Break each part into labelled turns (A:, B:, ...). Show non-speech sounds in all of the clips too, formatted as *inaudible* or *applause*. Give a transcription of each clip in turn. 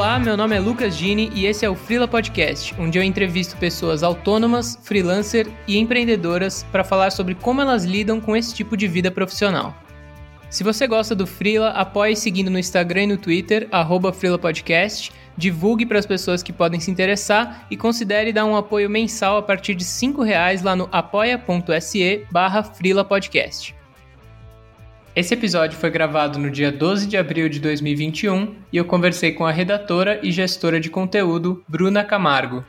A: Olá, meu nome é Lucas Gini e esse é o Frila Podcast, onde eu entrevisto pessoas autônomas, freelancer e empreendedoras para falar sobre como elas lidam com esse tipo de vida profissional. Se você gosta do Frila, apoie seguindo no Instagram e no Twitter, arroba divulgue para as pessoas que podem se interessar e considere dar um apoio mensal a partir de R$ reais lá no apoia.se barra. Esse episódio foi gravado no dia 12 de abril de 2021 e eu conversei com a redatora e gestora de conteúdo Bruna Camargo.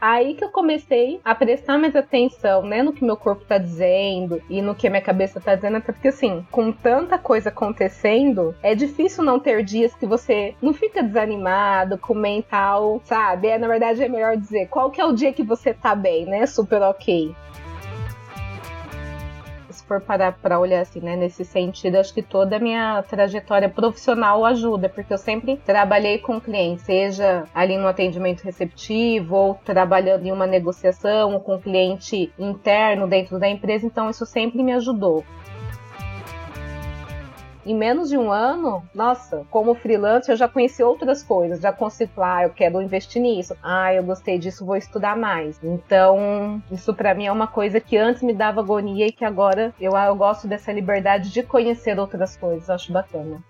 B: Aí que eu comecei a prestar mais atenção, né, no que meu corpo tá dizendo e no que minha cabeça tá dizendo, até porque assim, com tanta coisa acontecendo, é difícil não ter dias que você não fica desanimado, com mental, sabe? É, na verdade é melhor dizer, qual que é o dia que você tá bem, né? Super ok for parar para olhar assim, né, nesse sentido, acho que toda a minha trajetória profissional ajuda, porque eu sempre trabalhei com clientes, seja ali no atendimento receptivo ou trabalhando em uma negociação com cliente interno dentro da empresa, então isso sempre me ajudou em menos de um ano, nossa, como freelancer eu já conheci outras coisas, já consigo ah, eu quero investir nisso, ah, eu gostei disso, vou estudar mais. Então, isso para mim é uma coisa que antes me dava agonia e que agora eu, eu gosto dessa liberdade de conhecer outras coisas, acho bacana.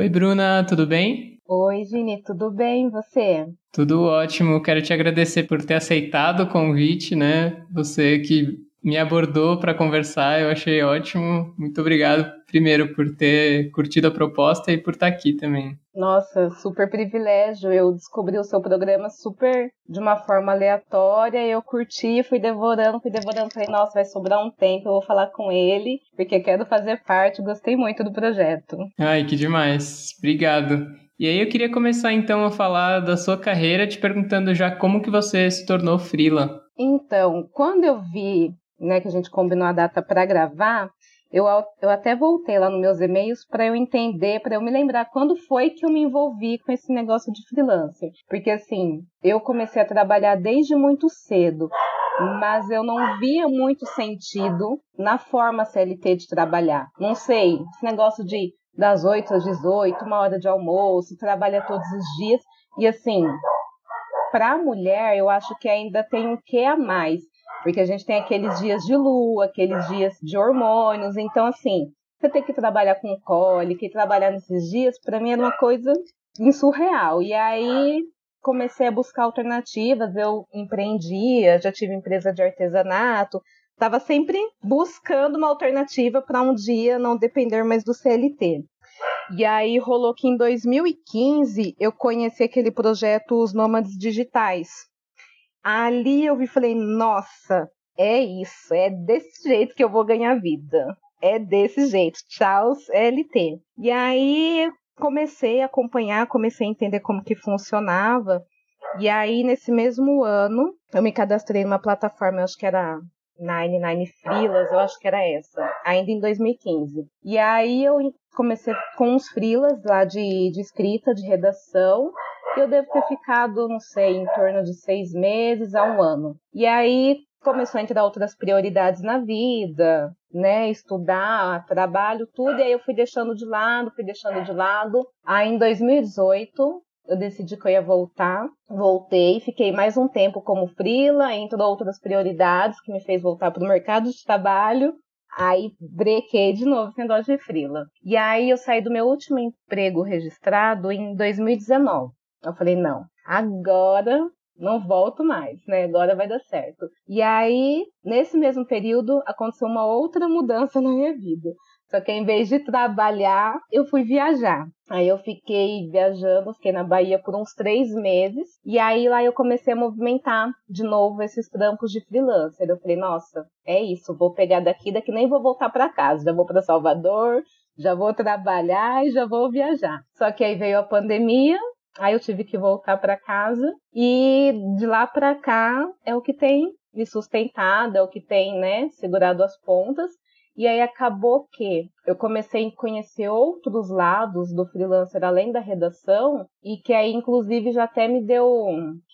A: Oi, Bruna, tudo bem?
B: Oi, Gini, tudo bem? E você?
A: Tudo ótimo. Quero te agradecer por ter aceitado o convite, né? Você que me abordou para conversar, eu achei ótimo. Muito obrigado, primeiro, por ter curtido a proposta e por estar aqui também.
B: Nossa, super privilégio. Eu descobri o seu programa super de uma forma aleatória. Eu curti, fui devorando, fui devorando. Falei, nossa, vai sobrar um tempo, eu vou falar com ele, porque quero fazer parte. Gostei muito do projeto.
A: Ai, que demais. Obrigado. E aí eu queria começar então a falar da sua carreira, te perguntando já como que você se tornou frila.
B: Então, quando eu vi né, que a gente combinou a data para gravar, eu, eu até voltei lá nos meus e-mails para eu entender, para eu me lembrar quando foi que eu me envolvi com esse negócio de freelancer. Porque assim, eu comecei a trabalhar desde muito cedo, mas eu não via muito sentido na forma CLT de trabalhar. Não sei, esse negócio de das 8 às 18, uma hora de almoço, trabalha todos os dias. E assim, para a mulher, eu acho que ainda tem um que a mais porque a gente tem aqueles dias de lua, aqueles dias de hormônios. Então, assim, você tem que trabalhar com cólica e trabalhar nesses dias, para mim era uma coisa insurreal. E aí comecei a buscar alternativas. Eu empreendia, já tive empresa de artesanato, estava sempre buscando uma alternativa para um dia não depender mais do CLT. E aí rolou que em 2015 eu conheci aquele projeto Os Nômades Digitais, Ali eu vi falei, nossa, é isso, é desse jeito que eu vou ganhar vida. É desse jeito. Tchau, LT. E aí comecei a acompanhar, comecei a entender como que funcionava. E aí, nesse mesmo ano, eu me cadastrei numa plataforma, acho que era 99 Freelas, eu acho que era essa, ainda em 2015. E aí eu comecei com uns freelas lá de, de escrita, de redação, eu devo ter ficado, não sei, em torno de seis meses a um ano. E aí começou a entrar outras prioridades na vida, né? Estudar, trabalho, tudo, e aí eu fui deixando de lado, fui deixando de lado. Aí em 2018 eu decidi que eu ia voltar, voltei, fiquei mais um tempo como frila, entre outras prioridades que me fez voltar para o mercado de trabalho. Aí brequei de novo esse negócio de frila. E aí eu saí do meu último emprego registrado em 2019. Eu falei, não, agora não volto mais, né? Agora vai dar certo. E aí, nesse mesmo período, aconteceu uma outra mudança *laughs* na minha vida. Só que em vez de trabalhar, eu fui viajar. Aí eu fiquei viajando, fiquei na Bahia por uns três meses. E aí lá eu comecei a movimentar de novo esses trampos de freelancer. Eu falei, nossa, é isso, vou pegar daqui, daqui nem vou voltar para casa. Já vou para Salvador, já vou trabalhar e já vou viajar. Só que aí veio a pandemia, Aí eu tive que voltar para casa e de lá para cá é o que tem me sustentado, é o que tem, né, segurado as pontas. E aí acabou que eu comecei a conhecer outros lados do freelancer além da redação e que aí inclusive já até me deu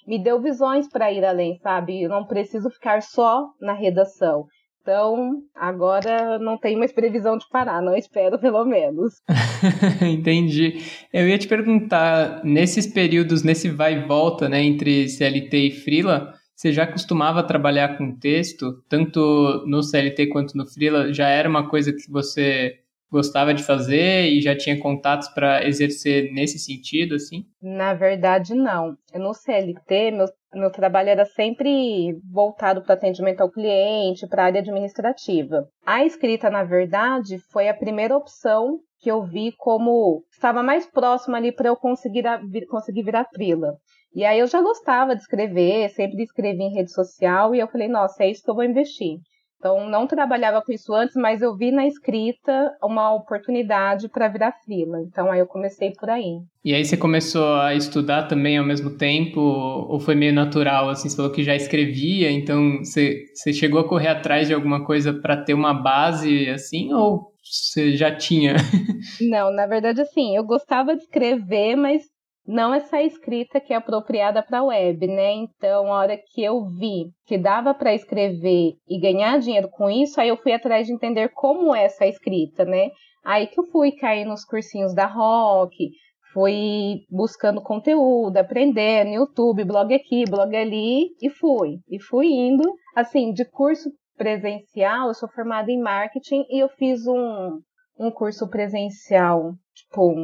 B: me deu visões para ir além, sabe? Eu não preciso ficar só na redação. Então, agora não tem mais previsão de parar, não espero pelo menos. *laughs*
A: Entendi. Eu ia te perguntar, nesses períodos, nesse vai e volta, né, entre CLT e Freela, você já costumava trabalhar com texto, tanto no CLT quanto no Freela? Já era uma coisa que você gostava de fazer e já tinha contatos para exercer nesse sentido, assim?
B: Na verdade, não. No CLT, meu, meu trabalho era sempre voltado para atendimento ao cliente, para a área administrativa. A escrita, na verdade, foi a primeira opção que eu vi como estava mais próxima ali para eu conseguir, conseguir virar frila. E aí eu já gostava de escrever, sempre escrevi em rede social e eu falei, nossa, é isso que eu vou investir. Então, não trabalhava com isso antes, mas eu vi na escrita uma oportunidade para virar fila. Então, aí eu comecei por aí.
A: E aí você começou a estudar também ao mesmo tempo? Ou foi meio natural? Assim, você falou que já escrevia, então você, você chegou a correr atrás de alguma coisa para ter uma base assim? Ou você já tinha? *laughs*
B: Não, na verdade, assim, eu gostava de escrever, mas não essa escrita que é apropriada para a web, né? Então, a hora que eu vi que dava para escrever e ganhar dinheiro com isso, aí eu fui atrás de entender como é essa escrita, né? Aí que eu fui cair nos cursinhos da Rock, fui buscando conteúdo, aprendendo, YouTube, blog aqui, blog ali, e fui. E fui indo, assim, de curso presencial, eu sou formada em marketing e eu fiz um, um curso presencial, tipo,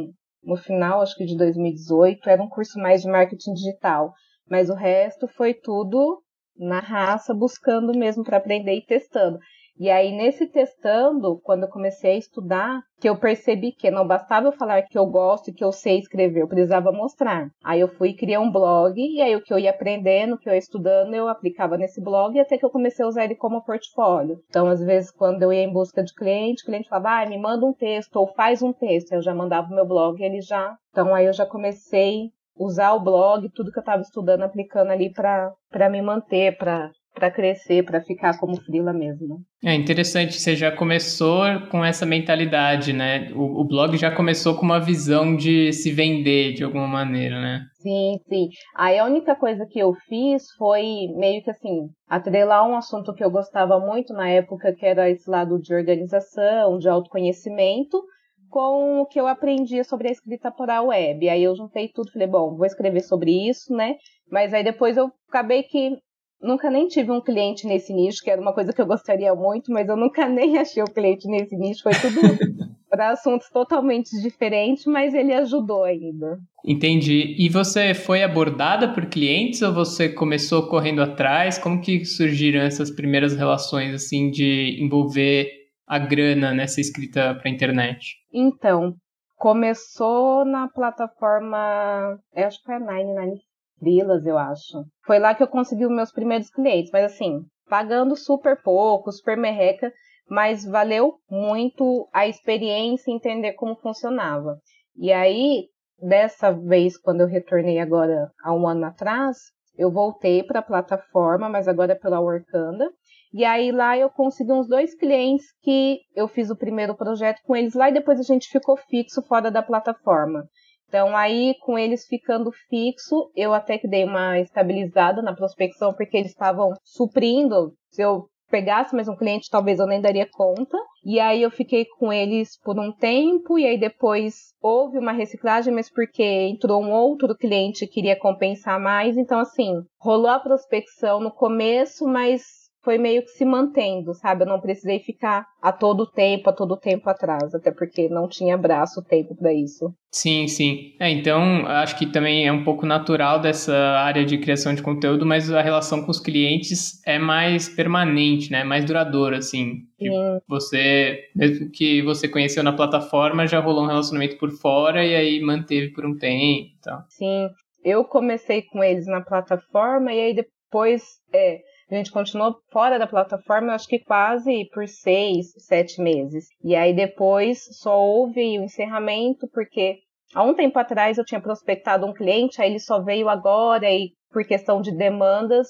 B: no final, acho que de 2018, era um curso mais de marketing digital, mas o resto foi tudo na raça, buscando mesmo para aprender e testando. E aí, nesse testando, quando eu comecei a estudar, que eu percebi que não bastava eu falar que eu gosto e que eu sei escrever, eu precisava mostrar. Aí eu fui criar um blog, e aí o que eu ia aprendendo, o que eu ia estudando, eu aplicava nesse blog, até que eu comecei a usar ele como portfólio. Então, às vezes, quando eu ia em busca de cliente, o cliente falava, ah, me manda um texto, ou faz um texto. Eu já mandava o meu blog e ele já. Então, aí eu já comecei usar o blog, tudo que eu estava estudando, aplicando ali para me manter, para para crescer, para ficar como frila mesmo.
A: É interessante, você já começou com essa mentalidade, né? O, o, blog já começou com uma visão de se vender de alguma maneira, né?
B: Sim, sim. Aí a única coisa que eu fiz foi meio que assim, atrelar um assunto que eu gostava muito na época, que era esse lado de organização, de autoconhecimento, com o que eu aprendia sobre a escrita para a web. Aí eu juntei tudo, falei, bom, vou escrever sobre isso, né? Mas aí depois eu acabei que nunca nem tive um cliente nesse nicho, que era uma coisa que eu gostaria muito, mas eu nunca *laughs* nem achei o um cliente nesse nicho. Foi tudo *laughs* para assuntos totalmente diferentes, mas ele ajudou ainda.
A: Entendi. E você foi abordada por clientes ou você começou correndo atrás? Como que surgiram essas primeiras relações assim de envolver a grana nessa escrita para internet?
B: Então, começou na plataforma, acho que foi a Nine, Nine frilas, eu acho. Foi lá que eu consegui os meus primeiros clientes, mas assim, pagando super pouco, super merreca, mas valeu muito a experiência entender como funcionava. E aí, dessa vez, quando eu retornei agora há um ano atrás, eu voltei para a plataforma, mas agora é pela Workanda. E aí lá eu consegui uns dois clientes que eu fiz o primeiro projeto com eles lá e depois a gente ficou fixo fora da plataforma. Então, aí, com eles ficando fixo, eu até que dei uma estabilizada na prospecção, porque eles estavam suprindo. Se eu pegasse mais um cliente, talvez eu nem daria conta. E aí eu fiquei com eles por um tempo, e aí depois houve uma reciclagem, mas porque entrou um outro cliente que queria compensar mais. Então, assim, rolou a prospecção no começo, mas foi meio que se mantendo, sabe? Eu não precisei ficar a todo tempo, a todo tempo atrás, até porque não tinha braço tempo para isso.
A: Sim, sim. É, então, acho que também é um pouco natural dessa área de criação de conteúdo, mas a relação com os clientes é mais permanente, né? Mais duradoura, assim. Sim. Você, mesmo que você conheceu na plataforma, já rolou um relacionamento por fora e aí manteve por um tempo. Então.
B: Sim. Eu comecei com eles na plataforma e aí depois, é, a gente continuou fora da plataforma, acho que quase por seis, sete meses. E aí depois só houve o encerramento, porque há um tempo atrás eu tinha prospectado um cliente, aí ele só veio agora e por questão de demandas,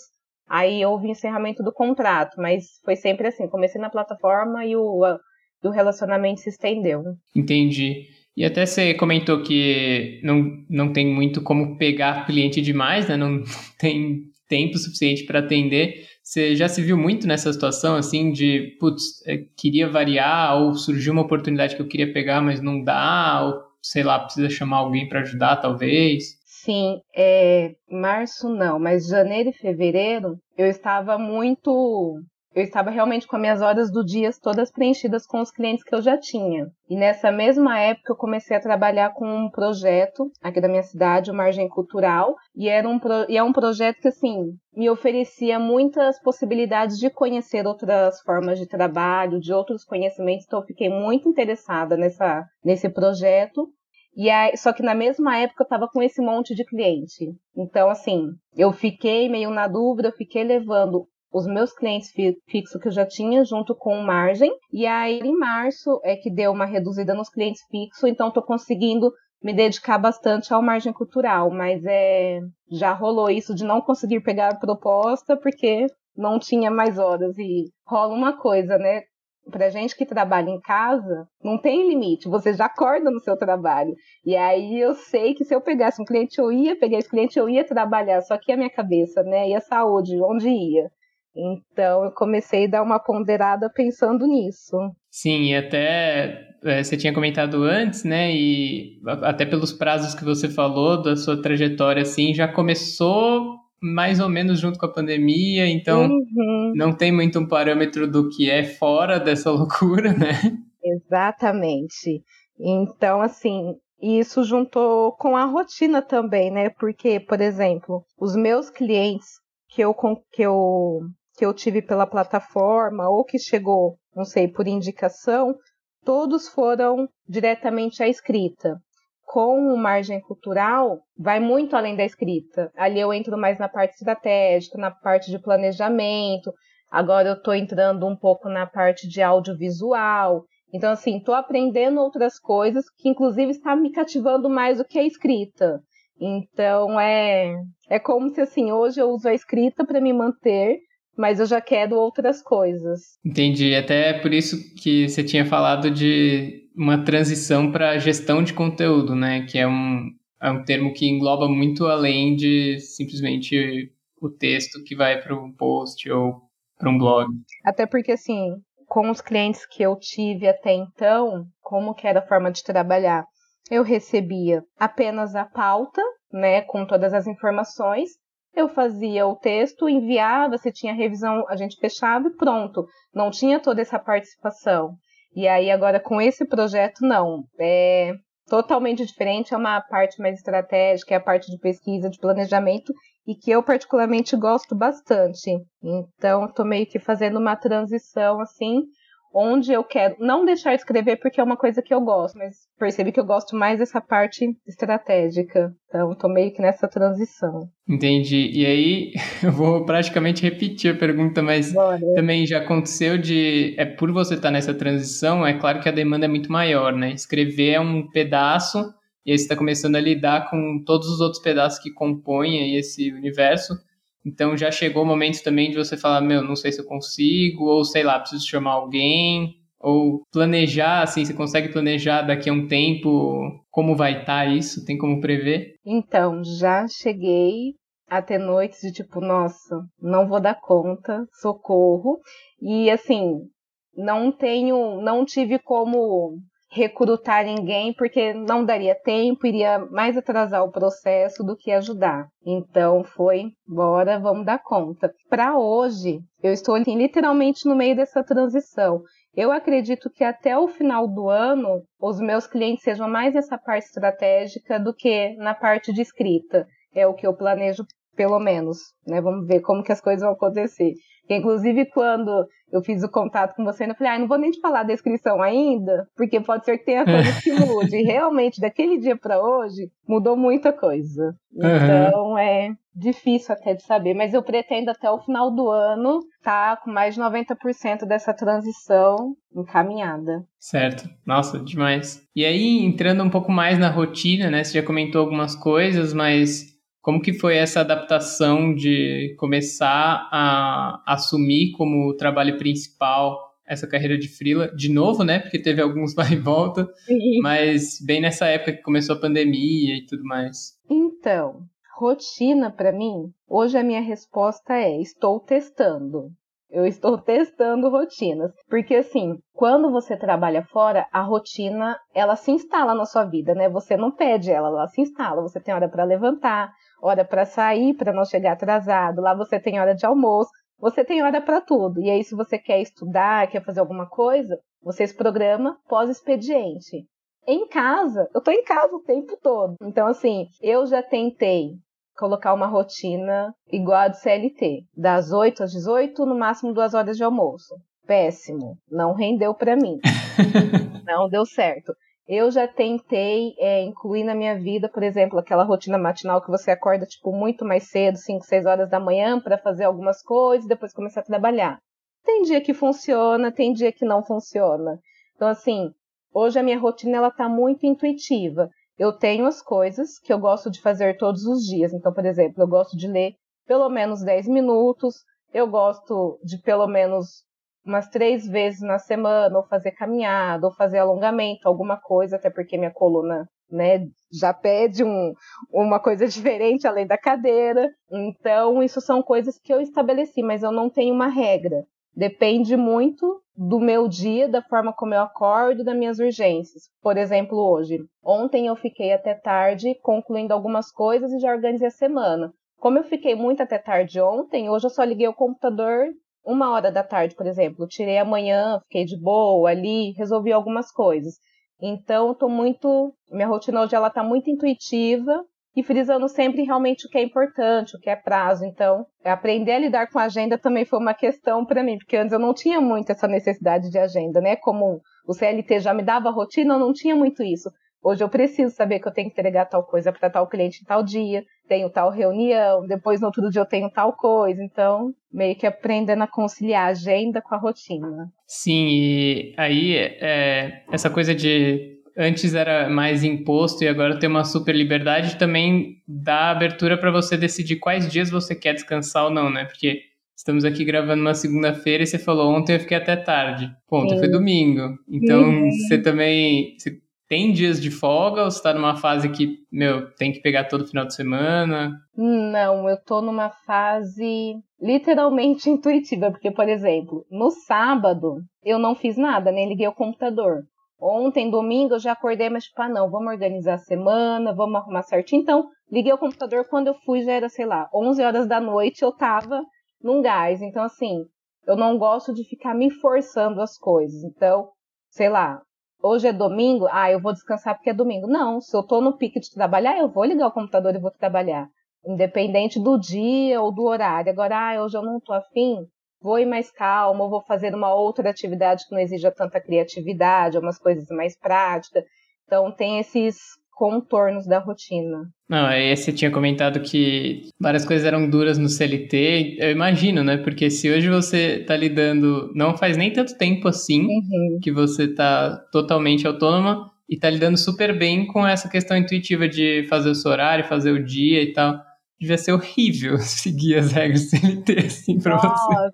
B: aí houve encerramento do contrato, mas foi sempre assim, comecei na plataforma e o, o relacionamento se estendeu.
A: Entendi. E até você comentou que não, não tem muito como pegar cliente demais, né? Não *laughs* tem tempo suficiente para atender. Você já se viu muito nessa situação, assim, de, putz, é, queria variar, ou surgiu uma oportunidade que eu queria pegar, mas não dá, ou sei lá, precisa chamar alguém para ajudar, talvez?
B: Sim, é, março não, mas janeiro e fevereiro eu estava muito eu estava realmente com as minhas horas do dia todas preenchidas com os clientes que eu já tinha. E nessa mesma época eu comecei a trabalhar com um projeto aqui da minha cidade, o Margem Cultural, e era um e é um projeto que assim me oferecia muitas possibilidades de conhecer outras formas de trabalho, de outros conhecimentos, então eu fiquei muito interessada nessa nesse projeto. E aí, só que na mesma época eu estava com esse monte de cliente. Então, assim, eu fiquei meio na dúvida, eu fiquei levando os meus clientes fixos que eu já tinha junto com margem. E aí, em março, é que deu uma reduzida nos clientes fixos, então estou conseguindo me dedicar bastante ao margem cultural, mas é já rolou isso de não conseguir pegar a proposta porque não tinha mais horas e rola uma coisa, né? Pra gente que trabalha em casa, não tem limite, você já acorda no seu trabalho. E aí eu sei que se eu pegasse um cliente, eu ia pegar esse cliente, eu ia trabalhar, só que a minha cabeça, né? E a saúde, onde ia? Então eu comecei a dar uma ponderada pensando nisso.
A: Sim, e até é, você tinha comentado antes, né? E até pelos prazos que você falou da sua trajetória, assim, já começou mais ou menos junto com a pandemia, então uhum. não tem muito um parâmetro do que é fora dessa *laughs* loucura, né?
B: Exatamente. Então, assim, isso juntou com a rotina também, né? Porque, por exemplo, os meus clientes que eu, que eu que eu tive pela plataforma ou que chegou, não sei, por indicação, todos foram diretamente à escrita. Com o margem cultural, vai muito além da escrita. Ali eu entro mais na parte estratégica, na parte de planejamento. Agora eu estou entrando um pouco na parte de audiovisual. Então, assim, estou aprendendo outras coisas que, inclusive, está me cativando mais do que a escrita. Então, é, é como se, assim, hoje eu uso a escrita para me manter, mas eu já quero outras coisas.
A: Entendi. Até por isso que você tinha falado de uma transição para gestão de conteúdo, né? Que é um, é um termo que engloba muito além de simplesmente o texto que vai para um post ou para um blog.
B: Até porque, assim, com os clientes que eu tive até então, como que era a forma de trabalhar? Eu recebia apenas a pauta, né, com todas as informações, eu fazia o texto, enviava, se tinha revisão, a gente fechava e pronto. Não tinha toda essa participação. E aí agora com esse projeto não, é totalmente diferente, é uma parte mais estratégica, é a parte de pesquisa, de planejamento e que eu particularmente gosto bastante. Então, estou meio que fazendo uma transição assim onde eu quero não deixar de escrever porque é uma coisa que eu gosto, mas percebi que eu gosto mais dessa parte estratégica. Então, tô meio que nessa transição.
A: Entendi. E aí, *laughs* eu vou praticamente repetir a pergunta, mas Bora. também já aconteceu de. É por você estar nessa transição, é claro que a demanda é muito maior, né? Escrever é um pedaço, e aí você está começando a lidar com todos os outros pedaços que compõem esse universo. Então já chegou o momento também de você falar, meu, não sei se eu consigo, ou sei lá, preciso chamar alguém, ou planejar, assim, você consegue planejar daqui a um tempo como vai estar tá isso? Tem como prever?
B: Então, já cheguei a ter noites de tipo, nossa, não vou dar conta, socorro. E assim, não tenho, não tive como recrutar ninguém porque não daria tempo, iria mais atrasar o processo do que ajudar. Então foi, bora, vamos dar conta. Para hoje, eu estou assim, literalmente no meio dessa transição. Eu acredito que até o final do ano, os meus clientes sejam mais nessa parte estratégica do que na parte de escrita. É o que eu planejo, pelo menos. Né? Vamos ver como que as coisas vão acontecer. Inclusive, quando eu fiz o contato com você, eu falei, ah, não vou nem te falar da inscrição ainda, porque pode ser que tenha coisa que mude. E realmente, daquele dia para hoje, mudou muita coisa. Então, uhum. é difícil até de saber, mas eu pretendo até o final do ano estar tá com mais de 90% dessa transição encaminhada.
A: Certo. Nossa, demais. E aí, entrando um pouco mais na rotina, né? Você já comentou algumas coisas, mas como que foi essa adaptação de começar a assumir como trabalho principal essa carreira de frila de novo, né? Porque teve alguns *laughs* vai e volta, Sim. mas bem nessa época que começou a pandemia e tudo mais.
B: Então, rotina para mim, hoje a minha resposta é: estou testando. Eu estou *laughs* testando rotinas, porque assim, quando você trabalha fora, a rotina ela se instala na sua vida, né? Você não pede ela, ela se instala. Você tem hora para levantar, hora para sair, para não chegar atrasado. Lá você tem hora de almoço, você tem hora para tudo. E aí, se você quer estudar, quer fazer alguma coisa, você se programa pós-expediente. Em casa, eu tô em casa o tempo todo. Então, assim, eu já tentei colocar uma rotina igual a do CLT, das 8 às 18, no máximo duas horas de almoço. Péssimo, não rendeu para mim. *laughs* não deu certo. Eu já tentei é, incluir na minha vida, por exemplo, aquela rotina matinal que você acorda tipo muito mais cedo, 5, 6 horas da manhã, para fazer algumas coisas e depois começar a trabalhar. Tem dia que funciona, tem dia que não funciona. Então assim, hoje a minha rotina ela tá muito intuitiva eu tenho as coisas que eu gosto de fazer todos os dias. Então, por exemplo, eu gosto de ler pelo menos 10 minutos, eu gosto de pelo menos umas três vezes na semana, ou fazer caminhada, ou fazer alongamento, alguma coisa, até porque minha coluna né, já pede um, uma coisa *laughs* diferente além da cadeira. Então, isso são coisas que eu estabeleci, mas eu não tenho uma regra. Depende muito do meu dia, da forma como eu acordo, das minhas urgências. Por exemplo, hoje. Ontem eu fiquei até tarde concluindo algumas coisas e já organizei a semana. Como eu fiquei muito até tarde ontem, hoje eu só liguei o computador uma hora da tarde, por exemplo. Tirei amanhã, fiquei de boa ali, resolvi algumas coisas. Então, tô muito. Minha rotina hoje ela tá muito intuitiva e frisando sempre realmente o que é importante, o que é prazo. Então, aprender a lidar com a agenda também foi uma questão para mim, porque antes eu não tinha muito essa necessidade de agenda, né? Como o CLT já me dava rotina, eu não tinha muito isso. Hoje eu preciso saber que eu tenho que entregar tal coisa para tal cliente em tal dia, tenho tal reunião, depois no outro dia eu tenho tal coisa. Então, meio que aprendendo a conciliar a agenda com a rotina.
A: Sim, e aí é, essa coisa de antes era mais imposto e agora tem uma super liberdade, também dá abertura para você decidir quais dias você quer descansar ou não, né? Porque estamos aqui gravando uma segunda-feira e você falou ontem eu fiquei até tarde. Ponto, foi domingo. Então uhum. você também você tem dias de folga ou você tá numa fase que, meu, tem que pegar todo final de semana?
B: Não, eu tô numa fase literalmente *laughs* intuitiva, porque, por exemplo, no sábado eu não fiz nada, nem liguei o computador. Ontem, domingo, eu já acordei, mas tipo, ah, não, vamos organizar a semana, vamos arrumar certinho. Então, liguei o computador, quando eu fui já era, sei lá, 11 horas da noite, eu tava num gás. Então, assim, eu não gosto de ficar me forçando as coisas. Então, sei lá, hoje é domingo, ah, eu vou descansar porque é domingo. Não, se eu tô no pique de trabalhar, eu vou ligar o computador e vou trabalhar. Independente do dia ou do horário. Agora, ah, hoje eu não tô afim, vou ir mais calmo, vou fazer uma outra atividade que não exija tanta criatividade, umas coisas mais práticas. Então tem esses contornos da rotina.
A: Não, aí você tinha comentado que várias coisas eram duras no CLT, eu imagino, né? Porque se hoje você está lidando, não faz nem tanto tempo assim uhum. que você está totalmente autônoma e está lidando super bem com essa questão intuitiva de fazer o seu horário, fazer o dia e tal. Devia ser horrível *laughs* seguir as regras do CLT assim para você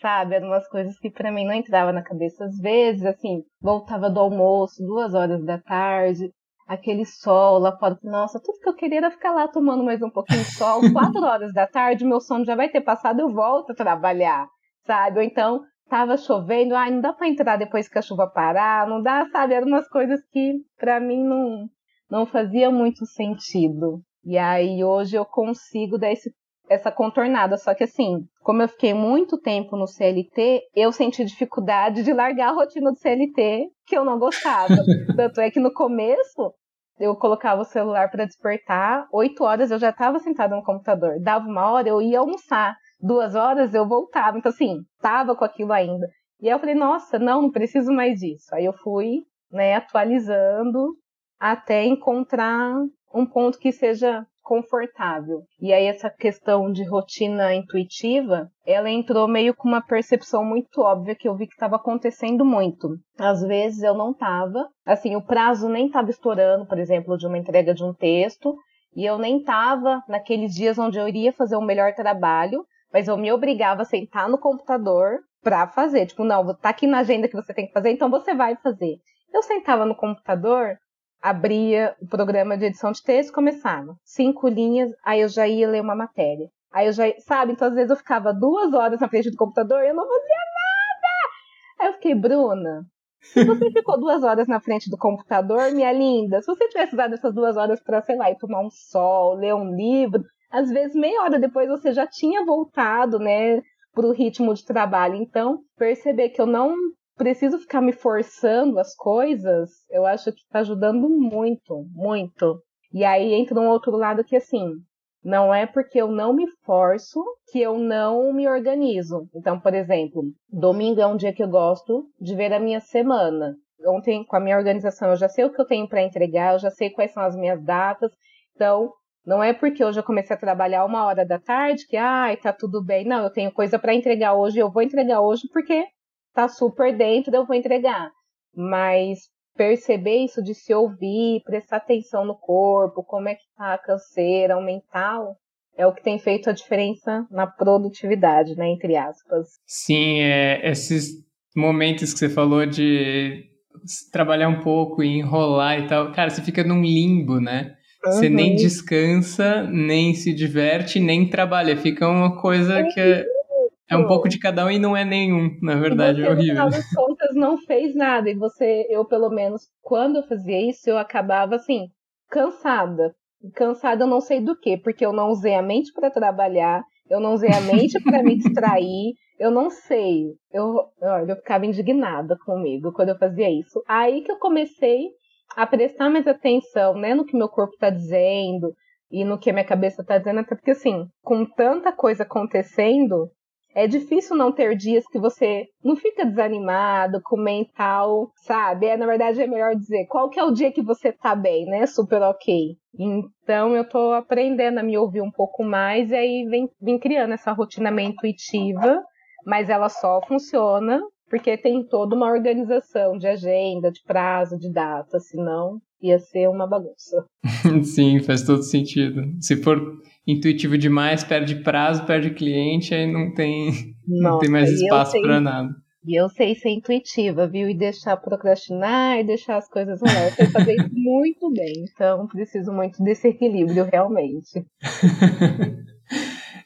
B: sabe? Eram umas coisas que para mim não entrava na cabeça. Às vezes, assim, voltava do almoço, duas horas da tarde, aquele sol lá fora. Nossa, tudo que eu queria era ficar lá tomando mais um pouquinho de sol. *laughs* Quatro horas da tarde, meu sono já vai ter passado, eu volto a trabalhar, sabe? Ou então, tava chovendo, ai, não dá para entrar depois que a chuva parar, não dá, sabe? Eram umas coisas que para mim não, não fazia muito sentido. E aí hoje eu consigo dar esse essa contornada. Só que assim, como eu fiquei muito tempo no CLT, eu senti dificuldade de largar a rotina do CLT que eu não gostava. *laughs* Tanto é que no começo eu colocava o celular para despertar, oito horas eu já estava sentada no computador. Dava uma hora, eu ia almoçar. Duas horas eu voltava. Então, assim, tava com aquilo ainda. E aí eu falei, nossa, não, não preciso mais disso. Aí eu fui, né, atualizando até encontrar um ponto que seja confortável. E aí essa questão de rotina intuitiva, ela entrou meio com uma percepção muito óbvia que eu vi que estava acontecendo muito. Às vezes eu não estava, assim, o prazo nem estava estourando, por exemplo, de uma entrega de um texto, e eu nem estava naqueles dias onde eu iria fazer o melhor trabalho, mas eu me obrigava a sentar no computador para fazer. Tipo, não, tá aqui na agenda que você tem que fazer, então você vai fazer. Eu sentava no computador, abria o programa de edição de texto, começava cinco linhas, aí eu já ia ler uma matéria. Aí eu já, sabe, então às vezes eu ficava duas horas na frente do computador e eu não fazia nada. Aí eu fiquei, Bruna, se você ficou duas horas na frente do computador, minha linda, se você tivesse dado essas duas horas para, sei lá, ir tomar um sol, ler um livro, às vezes meia hora depois você já tinha voltado, né, para o ritmo de trabalho. Então, perceber que eu não preciso ficar me forçando as coisas, eu acho que está ajudando muito, muito. E aí entra um outro lado que, assim, não é porque eu não me forço que eu não me organizo. Então, por exemplo, domingo é um dia que eu gosto de ver a minha semana. Ontem, com a minha organização, eu já sei o que eu tenho para entregar, eu já sei quais são as minhas datas. Então, não é porque hoje eu comecei a trabalhar uma hora da tarde que, ai, tá tudo bem. Não, eu tenho coisa para entregar hoje, eu vou entregar hoje porque tá super dentro, eu vou entregar. Mas perceber isso de se ouvir, prestar atenção no corpo, como é que tá a canseira, o mental, é o que tem feito a diferença na produtividade, né, entre aspas.
A: Sim, é, esses momentos que você falou de trabalhar um pouco e enrolar e tal, cara, você fica num limbo, né? Você nem uhum. descansa, nem se diverte, nem trabalha. Fica uma coisa que é, é um pouco de cada um e não é nenhum, na verdade,
B: você,
A: é horrível. No
B: final das contas, não fez nada. E você, eu pelo menos, quando eu fazia isso, eu acabava assim, cansada. Cansada eu não sei do que, porque eu não usei a mente para trabalhar, eu não usei a mente para me *laughs* distrair, eu não sei. Eu, olha, eu ficava indignada comigo quando eu fazia isso. Aí que eu comecei a prestar mais atenção, né, no que meu corpo está dizendo e no que a minha cabeça está dizendo, até porque assim, com tanta coisa acontecendo, é difícil não ter dias que você não fica desanimado, com mental, sabe? É, na verdade, é melhor dizer qual que é o dia que você tá bem, né? Super ok. Então eu tô aprendendo a me ouvir um pouco mais e aí vem, vem criando essa rotina meio intuitiva, mas ela só funciona porque tem toda uma organização de agenda, de prazo, de data, senão ia ser uma bagunça. *laughs*
A: Sim, faz todo sentido. Se for intuitivo demais, perde prazo, perde cliente, aí não tem, Nossa, não tem mais espaço para nada.
B: E eu sei ser intuitiva, viu? E deixar procrastinar e deixar as coisas rolar. Eu sei fazer isso *laughs* muito bem. Então, preciso muito desse equilíbrio, realmente. *laughs*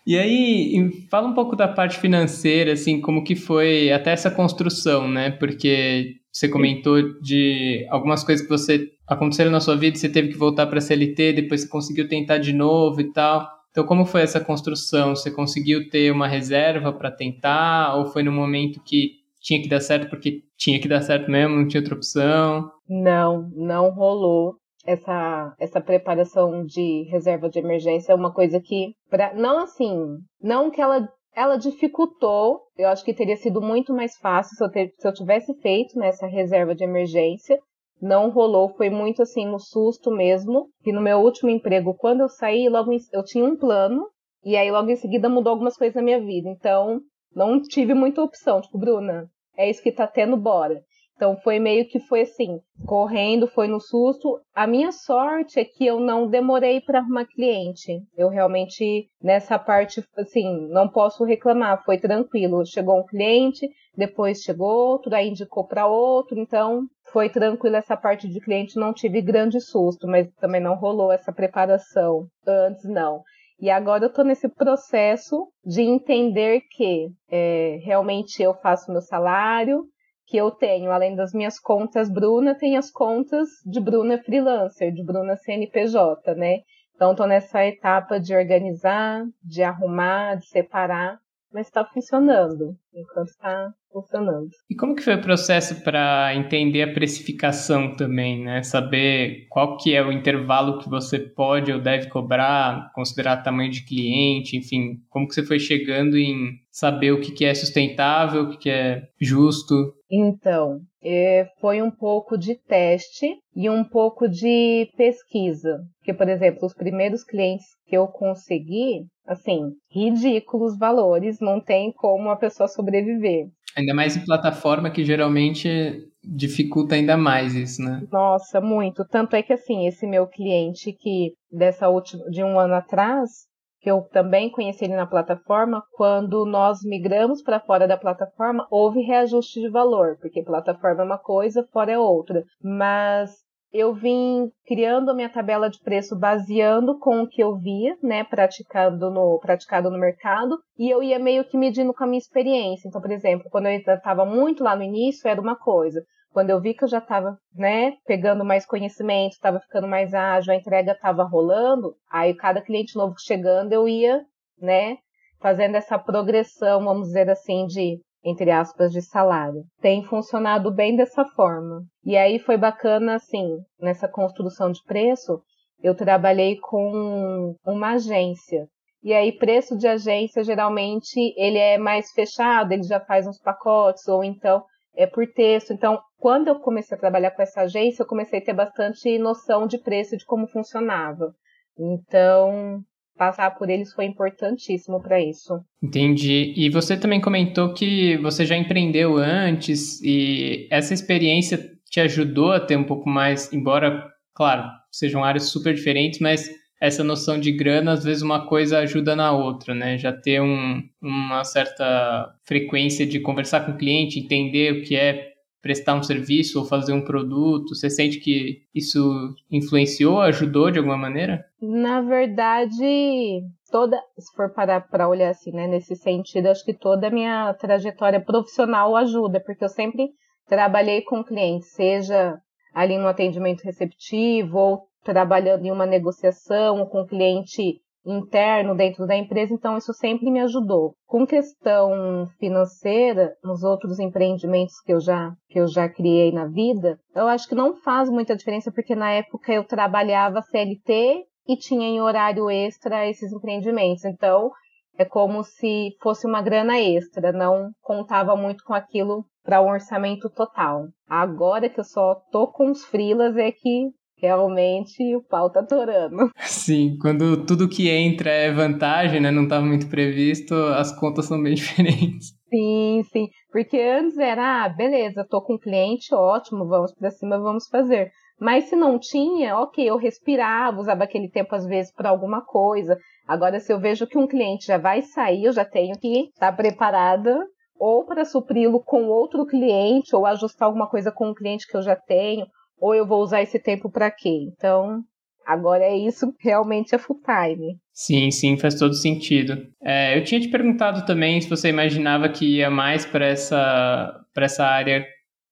A: E aí, fala um pouco da parte financeira, assim, como que foi até essa construção, né? Porque você comentou de algumas coisas que você aconteceram na sua vida, você teve que voltar para a CLT, depois você conseguiu tentar de novo e tal. Então, como foi essa construção? Você conseguiu ter uma reserva para tentar? Ou foi no momento que tinha que dar certo porque tinha que dar certo mesmo, não tinha outra opção?
B: Não, não rolou essa, essa preparação de reserva de emergência é uma coisa que, pra, não assim, não que ela, ela dificultou, eu acho que teria sido muito mais fácil se eu, ter, se eu tivesse feito nessa reserva de emergência. Não rolou, foi muito assim no susto mesmo. Que no meu último emprego, quando eu saí, logo em, eu tinha um plano, e aí logo em seguida mudou algumas coisas na minha vida. Então, não tive muita opção. Tipo, Bruna, é isso que tá tendo, bora. Então foi meio que foi assim, correndo, foi no susto. A minha sorte é que eu não demorei para arrumar cliente. Eu realmente nessa parte assim, não posso reclamar, foi tranquilo. Chegou um cliente, depois chegou outro, aí indicou para outro, então foi tranquilo essa parte de cliente, não tive grande susto, mas também não rolou essa preparação antes não. E agora eu estou nesse processo de entender que é, realmente eu faço meu salário, que eu tenho, além das minhas contas Bruna, tem as contas de Bruna freelancer, de Bruna CNPJ, né? Então, estou nessa etapa de organizar, de arrumar, de separar, mas está funcionando, enquanto está funcionando.
A: E como que foi o processo para entender a precificação também, né? Saber qual que é o intervalo que você pode ou deve cobrar, considerar tamanho de cliente, enfim, como que você foi chegando em saber o que, que é sustentável, o que, que é justo?
B: Então, é, foi um pouco de teste e um pouco de pesquisa. Porque, por exemplo, os primeiros clientes que eu consegui, assim, ridículos valores, não tem como a pessoa sobreviver.
A: Ainda mais em plataforma que geralmente dificulta ainda mais isso, né?
B: Nossa, muito. Tanto é que assim, esse meu cliente que dessa última de um ano atrás, que eu também conheci ele na plataforma, quando nós migramos para fora da plataforma, houve reajuste de valor, porque plataforma é uma coisa, fora é outra. Mas eu vim criando a minha tabela de preço baseando com o que eu via, né, praticado no, praticado no mercado, e eu ia meio que medindo com a minha experiência. Então, por exemplo, quando eu estava muito lá no início, era uma coisa. Quando eu vi que eu já estava, né, pegando mais conhecimento, estava ficando mais ágil, a entrega estava rolando, aí cada cliente novo chegando, eu ia, né, fazendo essa progressão, vamos dizer assim, de entre aspas, de salário. Tem funcionado bem dessa forma. E aí foi bacana, assim, nessa construção de preço, eu trabalhei com uma agência. E aí, preço de agência, geralmente, ele é mais fechado, ele já faz uns pacotes, ou então é por texto. Então, quando eu comecei a trabalhar com essa agência, eu comecei a ter bastante noção de preço de como funcionava. Então, passar por eles foi importantíssimo para isso.
A: Entendi. E você também comentou que você já empreendeu antes e essa experiência te ajudou a ter um pouco mais, embora, claro, sejam áreas super diferentes, mas essa noção de grana, às vezes uma coisa ajuda na outra, né? Já ter um, uma certa frequência de conversar com o cliente, entender o que é prestar um serviço ou fazer um produto? Você sente que isso influenciou, ajudou de alguma maneira?
B: Na verdade, toda, se for parar para olhar assim, né, nesse sentido, acho que toda a minha trajetória profissional ajuda, porque eu sempre trabalhei com clientes, seja ali no atendimento receptivo ou trabalhando em uma negociação com cliente interno dentro da empresa, então isso sempre me ajudou. Com questão financeira, nos outros empreendimentos que eu já que eu já criei na vida, eu acho que não faz muita diferença porque na época eu trabalhava CLT e tinha em horário extra esses empreendimentos. Então, é como se fosse uma grana extra, não contava muito com aquilo para o um orçamento total. Agora que eu só tô com os frilas é que realmente o pau tá torando.
A: Sim, quando tudo que entra é vantagem, né? Não estava muito previsto, as contas são bem *laughs* diferentes.
B: Sim, sim. Porque antes era, ah, beleza, tô com um cliente, ótimo, vamos para cima, vamos fazer. Mas se não tinha, ok, eu respirava, usava aquele tempo às vezes para alguma coisa. Agora, se eu vejo que um cliente já vai sair, eu já tenho que estar tá preparada ou para supri-lo com outro cliente, ou ajustar alguma coisa com o um cliente que eu já tenho, ou eu vou usar esse tempo para quê? Então, agora é isso realmente é full time.
A: Sim, sim, faz todo sentido. É, eu tinha te perguntado também se você imaginava que ia mais para essa, essa área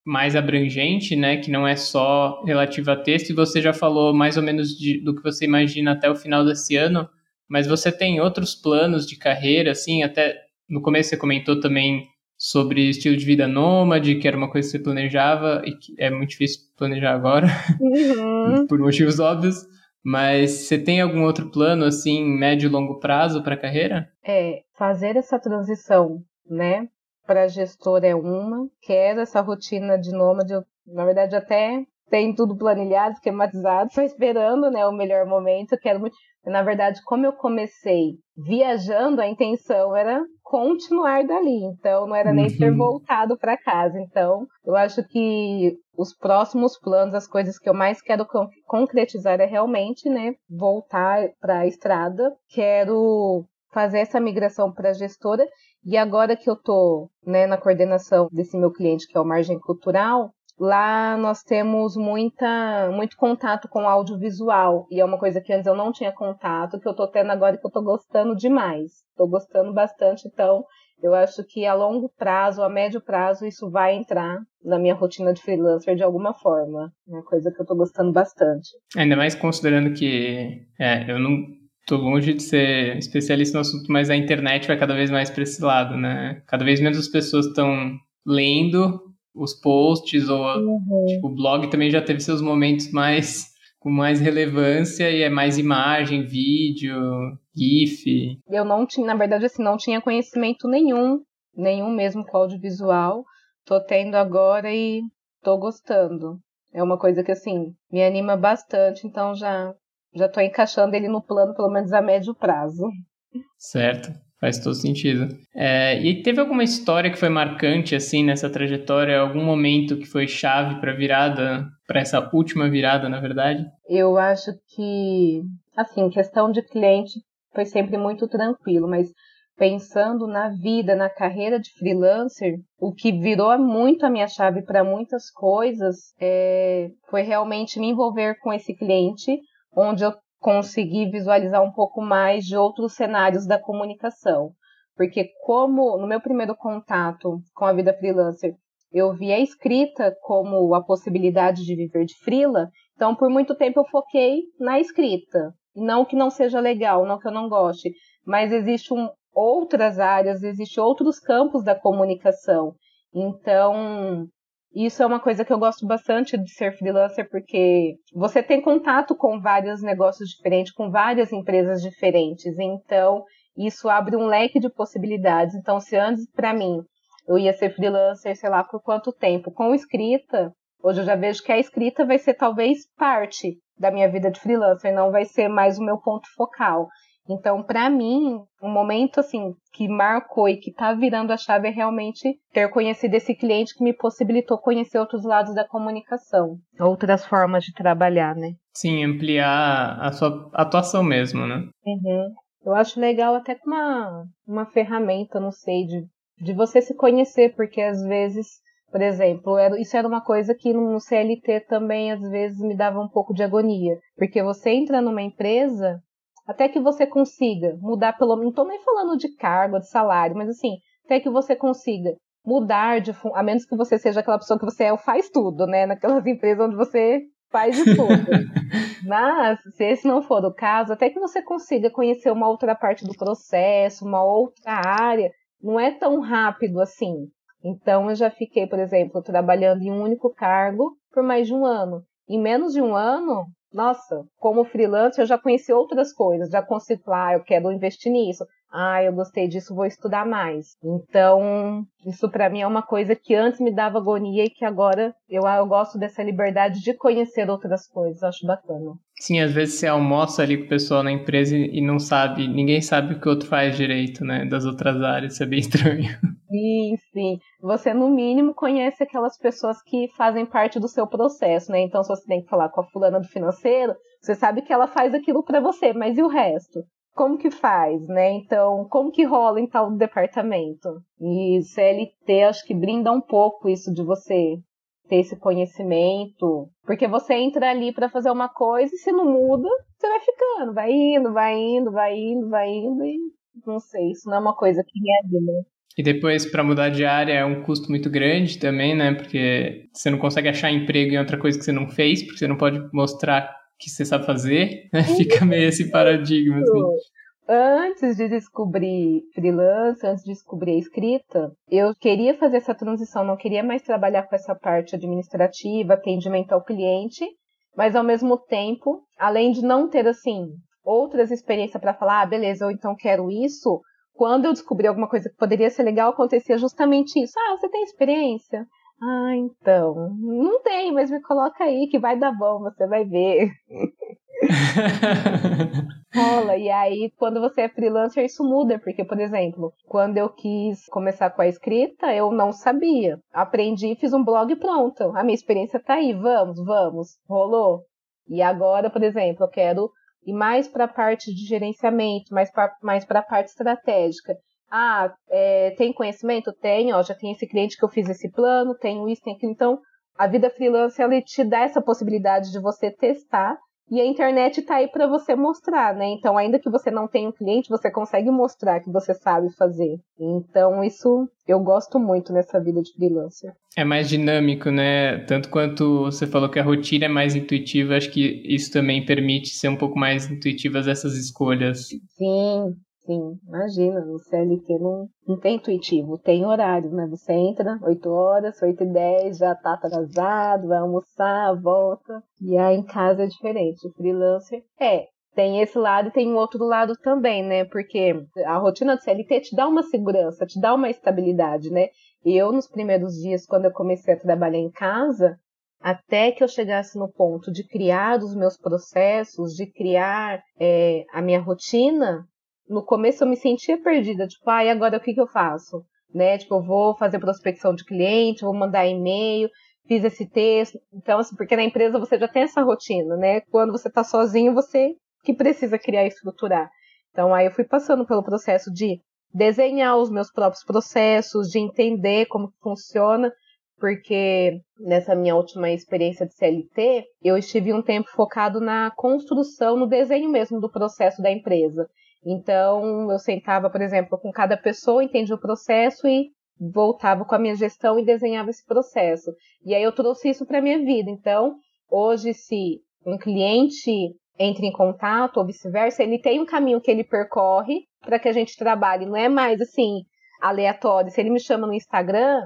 A: mais abrangente, né, que não é só relativa a texto, e você já falou mais ou menos de, do que você imagina até o final desse ano, mas você tem outros planos de carreira, assim, até no começo você comentou também sobre estilo de vida nômade, que era uma coisa que você planejava e que é muito difícil planejar agora, uhum. *laughs* por motivos óbvios. Mas você tem algum outro plano, assim, médio e longo prazo para a carreira?
B: É, fazer essa transição, né? Para gestor é uma, quero essa rotina de nômade, eu, na verdade até tem tudo planilhado, esquematizado, só esperando, né, o melhor momento, quero muito, na verdade, como eu comecei viajando, a intenção era continuar dali, então não era nem ter uhum. voltado para casa. Então, eu acho que os próximos planos, as coisas que eu mais quero concretizar é realmente, né, voltar para a estrada. Quero fazer essa migração para gestora e agora que eu tô, né, na coordenação desse meu cliente que é o Margem Cultural, Lá nós temos muita, muito contato com audiovisual, e é uma coisa que antes eu não tinha contato, que eu tô tendo agora e que eu tô gostando demais. Tô gostando bastante, então eu acho que a longo prazo, a médio prazo, isso vai entrar na minha rotina de freelancer de alguma forma. É uma coisa que eu tô gostando bastante.
A: Ainda mais considerando que é, eu não tô longe de ser especialista no assunto, mas a internet vai cada vez mais para esse lado, né? Cada vez menos as pessoas estão lendo os posts ou uhum. tipo, o blog também já teve seus momentos mais com mais relevância e é mais imagem, vídeo, GIF.
B: Eu não tinha, na verdade, assim, não tinha conhecimento nenhum, nenhum mesmo com audiovisual. Tô tendo agora e tô gostando. É uma coisa que, assim, me anima bastante, então já, já tô encaixando ele no plano, pelo menos a médio prazo.
A: Certo. Faz todo sentido. É, e teve alguma história que foi marcante, assim, nessa trajetória? Algum momento que foi chave para virada, para essa última virada, na verdade?
B: Eu acho que, assim, questão de cliente, foi sempre muito tranquilo, mas pensando na vida, na carreira de freelancer, o que virou muito a minha chave para muitas coisas é, foi realmente me envolver com esse cliente, onde eu consegui visualizar um pouco mais de outros cenários da comunicação. Porque como no meu primeiro contato com a vida freelancer, eu vi a escrita como a possibilidade de viver de freela, então por muito tempo eu foquei na escrita. Não que não seja legal, não que eu não goste, mas existe um, outras áreas, existem outros campos da comunicação. Então, isso é uma coisa que eu gosto bastante de ser freelancer, porque você tem contato com vários negócios diferentes, com várias empresas diferentes. Então, isso abre um leque de possibilidades. Então, se antes, para mim, eu ia ser freelancer, sei lá por quanto tempo, com escrita, hoje eu já vejo que a escrita vai ser talvez parte da minha vida de freelancer, não vai ser mais o meu ponto focal. Então, para mim, um momento assim que marcou e que tá virando a chave é realmente ter conhecido esse cliente que me possibilitou conhecer outros lados da comunicação, outras formas de trabalhar, né?
A: Sim, ampliar a sua atuação mesmo, né?
B: Uhum. Eu acho legal até com uma, uma ferramenta, não sei, de, de você se conhecer, porque às vezes, por exemplo, era, isso era uma coisa que no CLT também às vezes me dava um pouco de agonia, porque você entra numa empresa até que você consiga mudar pelo não estou nem falando de cargo, de salário, mas assim, até que você consiga mudar de a menos que você seja aquela pessoa que você é o faz tudo, né? Naquelas *laughs* empresas onde você faz de tudo. *laughs* mas se esse não for o caso, até que você consiga conhecer uma outra parte do processo, uma outra área, não é tão rápido assim. Então eu já fiquei, por exemplo, trabalhando em um único cargo por mais de um ano. Em menos de um ano, nossa, como freelancer eu já conheci outras coisas, já consigo ah, eu quero investir nisso. Ah, eu gostei disso, vou estudar mais. Então, isso para mim é uma coisa que antes me dava agonia e que agora eu, eu gosto dessa liberdade de conhecer outras coisas, acho bacana.
A: Sim, às vezes você almoça ali com o pessoal na empresa e não sabe, ninguém sabe o que o outro faz direito, né, das outras áreas, isso é bem *laughs* estranho.
B: Sim, sim. Você, no mínimo, conhece aquelas pessoas que fazem parte do seu processo, né? Então, se você tem que falar com a fulana do financeiro, você sabe que ela faz aquilo para você, mas e o resto? Como que faz, né? Então, como que rola em tal departamento? E CLT acho que brinda um pouco isso de você ter esse conhecimento, porque você entra ali para fazer uma coisa e se não muda, você vai ficando, vai indo, vai indo, vai indo, vai indo e não sei, isso não é uma coisa que me anima.
A: E depois, para mudar de área, é um custo muito grande também, né? Porque você não consegue achar emprego em outra coisa que você não fez, porque você não pode mostrar que você sabe fazer, né? *laughs* Fica meio esse paradigma, assim.
B: Antes de descobrir freelance, antes de descobrir a escrita, eu queria fazer essa transição, não queria mais trabalhar com essa parte administrativa, atendimento ao cliente, mas ao mesmo tempo, além de não ter assim outras experiências para falar, ah, beleza, eu então quero isso, quando eu descobri alguma coisa que poderia ser legal, acontecia justamente isso. Ah, você tem experiência? Ah, então. Não tem, mas me coloca aí que vai dar bom, você vai ver. *laughs* Rola. E aí, quando você é freelancer, isso muda, porque, por exemplo, quando eu quis começar com a escrita, eu não sabia. Aprendi, fiz um blog pronto. A minha experiência tá aí, vamos, vamos. Rolou. E agora, por exemplo, eu quero e mais para a parte de gerenciamento, mais para mais a parte estratégica. Ah, é, tem conhecimento? Tenho, ó, já tem esse cliente que eu fiz esse plano, tenho isso, tem aquilo. Então, a vida freelance ela te dá essa possibilidade de você testar e a internet está aí para você mostrar, né? Então, ainda que você não tenha um cliente, você consegue mostrar que você sabe fazer. Então, isso eu gosto muito nessa vida de freelancer.
A: É mais dinâmico, né? Tanto quanto você falou que a rotina é mais intuitiva, acho que isso também permite ser um pouco mais intuitivas essas escolhas.
B: Sim, Sim, imagina, no CLT não, não tem intuitivo, tem horário, né? Você entra 8 horas, 8 e 10, já tá atrasado, vai almoçar, volta. E aí em casa é diferente. O freelancer é, tem esse lado e tem um outro lado também, né? Porque a rotina do CLT te dá uma segurança, te dá uma estabilidade, né? E eu, nos primeiros dias, quando eu comecei a trabalhar em casa, até que eu chegasse no ponto de criar os meus processos, de criar é, a minha rotina, no começo eu me sentia perdida, tipo, ai, ah, agora o que, que eu faço? Né? Tipo, eu vou fazer prospecção de cliente, vou mandar e-mail, fiz esse texto. Então, assim, porque na empresa você já tem essa rotina, né? Quando você está sozinho, você que precisa criar e estruturar. Então aí eu fui passando pelo processo de desenhar os meus próprios processos, de entender como funciona, porque nessa minha última experiência de CLT, eu estive um tempo focado na construção, no desenho mesmo do processo da empresa. Então, eu sentava, por exemplo, com cada pessoa, entendia o processo e voltava com a minha gestão e desenhava esse processo. E aí eu trouxe isso para minha vida. Então, hoje, se um cliente entra em contato ou vice-versa, ele tem um caminho que ele percorre para que a gente trabalhe. Não é mais assim aleatório. Se ele me chama no Instagram,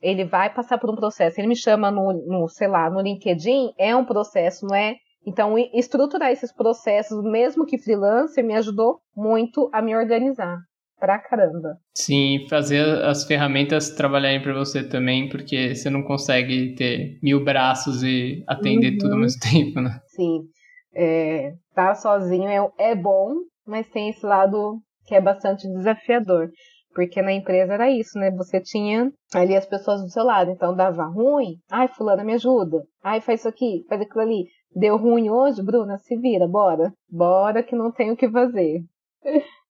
B: ele vai passar por um processo. Se ele me chama no, no, sei lá, no LinkedIn, é um processo, não é? Então, estruturar esses processos, mesmo que freelancer, me ajudou muito a me organizar pra caramba.
A: Sim, fazer as ferramentas trabalharem para você também, porque você não consegue ter mil braços e atender uhum. tudo ao mesmo *laughs* tempo, né?
B: Sim. É, tá sozinho é, é bom, mas tem esse lado que é bastante desafiador. Porque na empresa era isso, né? Você tinha ali as pessoas do seu lado. Então dava ruim. Ai, fulana, me ajuda. Ai, faz isso aqui, faz aquilo ali. Deu ruim hoje, Bruna? Se vira, bora. Bora que não tem o que fazer.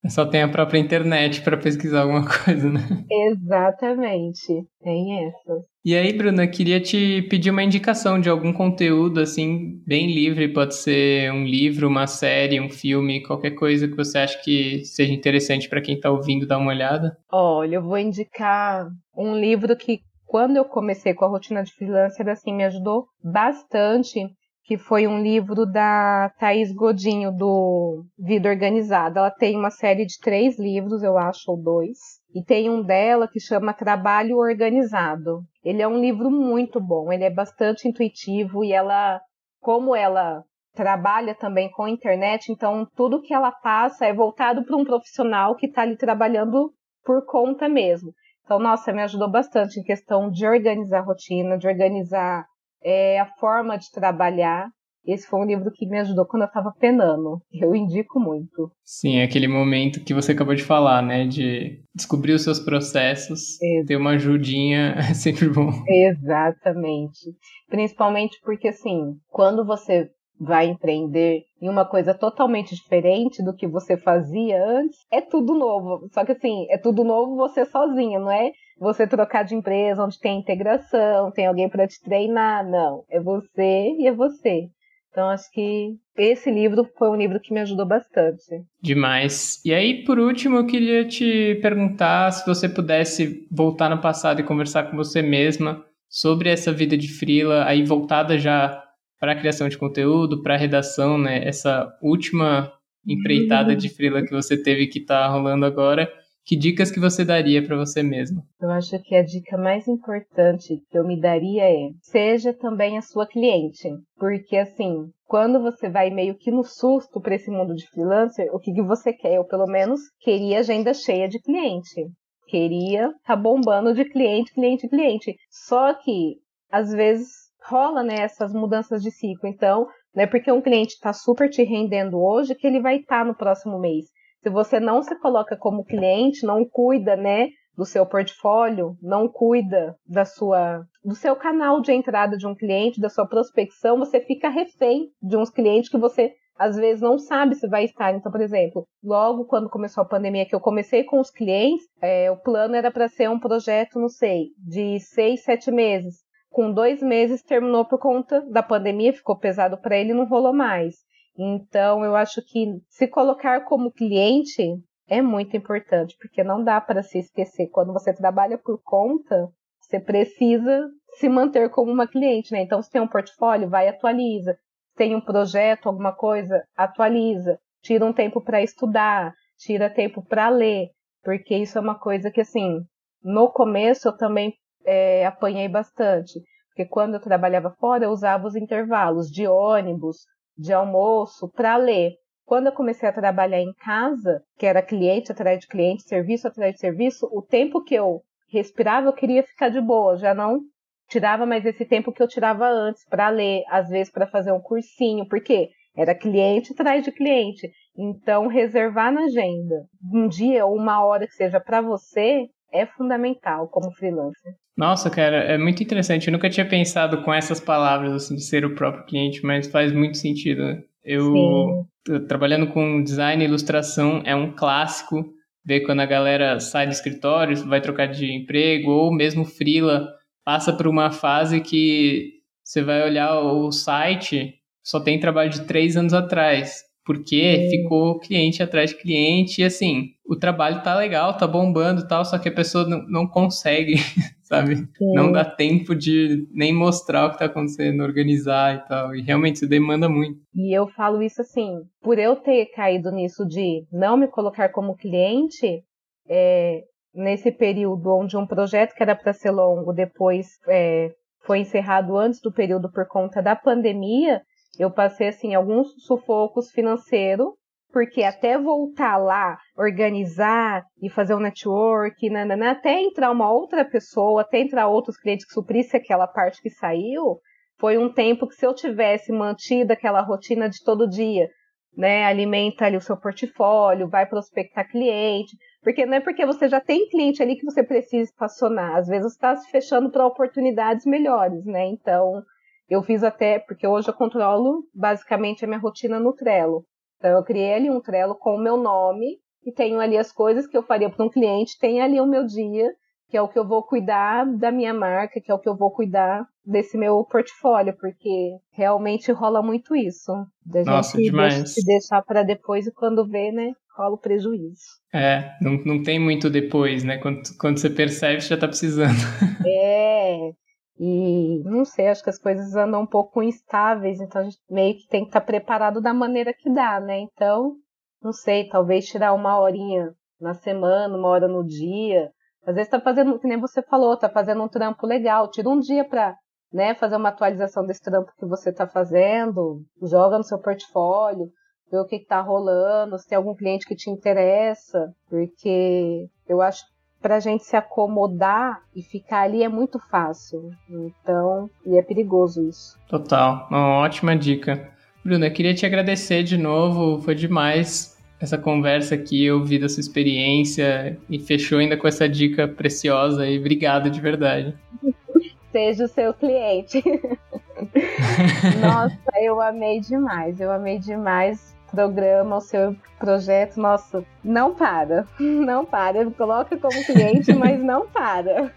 A: Só tem a própria internet para pesquisar alguma *laughs* coisa, né?
B: Exatamente, tem essa.
A: E aí, Bruna, queria te pedir uma indicação de algum conteúdo, assim, bem livre. Pode ser um livro, uma série, um filme, qualquer coisa que você acha que seja interessante para quem está ouvindo dar uma olhada.
B: Olha, eu vou indicar um livro que, quando eu comecei com a rotina de freelancer, assim, me ajudou bastante que foi um livro da Thaís Godinho, do Vida Organizada. Ela tem uma série de três livros, eu acho, ou dois. E tem um dela que chama Trabalho Organizado. Ele é um livro muito bom, ele é bastante intuitivo e ela, como ela trabalha também com a internet, então tudo que ela passa é voltado para um profissional que está ali trabalhando por conta mesmo. Então, nossa, me ajudou bastante em questão de organizar a rotina, de organizar é, a forma de trabalhar. Esse foi um livro que me ajudou quando eu estava penando. Eu indico muito.
A: Sim, é aquele momento que você acabou de falar, né? De descobrir os seus processos, ter uma ajudinha *laughs* é sempre bom.
B: Exatamente. Principalmente porque, assim, quando você vai empreender em uma coisa totalmente diferente do que você fazia antes, é tudo novo. Só que assim, é tudo novo você sozinha, não é você trocar de empresa onde tem integração, tem alguém para te treinar. Não, é você e é você. Então acho que esse livro foi um livro que me ajudou bastante.
A: Demais. E aí, por último, eu queria te perguntar se você pudesse voltar no passado e conversar com você mesma sobre essa vida de frila, aí voltada já para a criação de conteúdo, para a redação, né? Essa última empreitada de frila que você teve que está rolando agora. Que dicas que você daria para você mesma?
B: Eu acho que a dica mais importante que eu me daria é: seja também a sua cliente, porque assim, quando você vai meio que no susto para esse mundo de freelancer, o que, que você quer? Eu pelo menos queria agenda cheia de cliente. Queria tá bombando de cliente, cliente, cliente. Só que às vezes rola né, essas mudanças de ciclo. Então, não é porque um cliente está super te rendendo hoje que ele vai estar tá no próximo mês se você não se coloca como cliente, não cuida, né, do seu portfólio, não cuida da sua do seu canal de entrada de um cliente, da sua prospecção, você fica refém de uns clientes que você às vezes não sabe se vai estar. Então, por exemplo, logo quando começou a pandemia, que eu comecei com os clientes, é, o plano era para ser um projeto, não sei, de seis, sete meses. Com dois meses terminou por conta da pandemia, ficou pesado para ele, não rolou mais. Então, eu acho que se colocar como cliente é muito importante, porque não dá para se esquecer. Quando você trabalha por conta, você precisa se manter como uma cliente, né? Então, se tem um portfólio, vai atualiza. Se tem um projeto, alguma coisa, atualiza. Tira um tempo para estudar, tira tempo para ler, porque isso é uma coisa que, assim, no começo eu também é, apanhei bastante. Porque quando eu trabalhava fora, eu usava os intervalos de ônibus, de almoço para ler. Quando eu comecei a trabalhar em casa, que era cliente atrás de cliente, serviço atrás de serviço, o tempo que eu respirava, eu queria ficar de boa, já não tirava mais esse tempo que eu tirava antes para ler, às vezes para fazer um cursinho, porque era cliente atrás de cliente. Então, reservar na agenda um dia ou uma hora que seja para você é fundamental como freelancer.
A: Nossa, cara, é muito interessante. Eu nunca tinha pensado com essas palavras, assim, de ser o próprio cliente, mas faz muito sentido. Eu trabalhando com design e ilustração é um clássico ver quando a galera sai do escritório, vai trocar de emprego ou mesmo frila passa por uma fase que você vai olhar o site só tem trabalho de três anos atrás porque ficou cliente atrás de cliente e assim, o trabalho tá legal, tá bombando e tal, só que a pessoa não, não consegue, *laughs* sabe? Sim. Não dá tempo de nem mostrar o que tá acontecendo, organizar e tal, e realmente isso demanda muito.
B: E eu falo isso assim, por eu ter caído nisso de não me colocar como cliente, é, nesse período onde um projeto que era para ser longo depois é, foi encerrado antes do período por conta da pandemia, eu passei assim alguns sufocos financeiros, porque até voltar lá, organizar e fazer um network, nanana, até entrar uma outra pessoa, até entrar outros clientes que suprisse aquela parte que saiu, foi um tempo que se eu tivesse mantido aquela rotina de todo dia, né, alimenta ali o seu portfólio, vai prospectar cliente, porque não é porque você já tem cliente ali que você precisa estacionar, às vezes está se fechando para oportunidades melhores, né? Então, eu fiz até, porque hoje eu controlo basicamente a minha rotina no Trello. Então eu criei ali um Trello com o meu nome e tenho ali as coisas que eu faria para um cliente, tem ali o meu dia, que é o que eu vou cuidar da minha marca, que é o que eu vou cuidar desse meu portfólio, porque realmente rola muito isso.
A: Da Nossa, gente demais.
B: se deixar para depois e quando vê, né, rola o prejuízo.
A: É, não, não tem muito depois, né? Quando, quando você percebe, você já tá precisando.
B: É, *laughs* e não sei, acho que as coisas andam um pouco instáveis, então a gente meio que tem que estar tá preparado da maneira que dá, né? Então, não sei, talvez tirar uma horinha na semana, uma hora no dia. Às vezes tá fazendo, que nem você falou, tá fazendo um trampo legal, tira um dia para né, fazer uma atualização desse trampo que você está fazendo, joga no seu portfólio, vê o que está rolando, se tem algum cliente que te interessa, porque eu acho para a gente se acomodar e ficar ali é muito fácil. Então, e é perigoso isso.
A: Total, uma ótima dica. Bruna, eu queria te agradecer de novo, foi demais essa conversa aqui, eu ouvi da sua experiência e fechou ainda com essa dica preciosa e obrigado de verdade. *laughs*
B: Seja o seu cliente. *laughs* Nossa, eu amei demais, eu amei demais programa, o seu projeto, nossa, não para. *laughs* Não para. Coloca como cliente, *laughs* mas não para.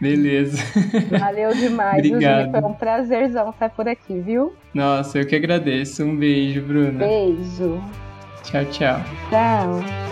A: Beleza.
B: Valeu demais,
A: Obrigado.
B: Foi um prazerzão estar por aqui, viu?
A: Nossa, eu que agradeço. Um beijo, Bruna.
B: Beijo.
A: Tchau, tchau.
B: Tchau.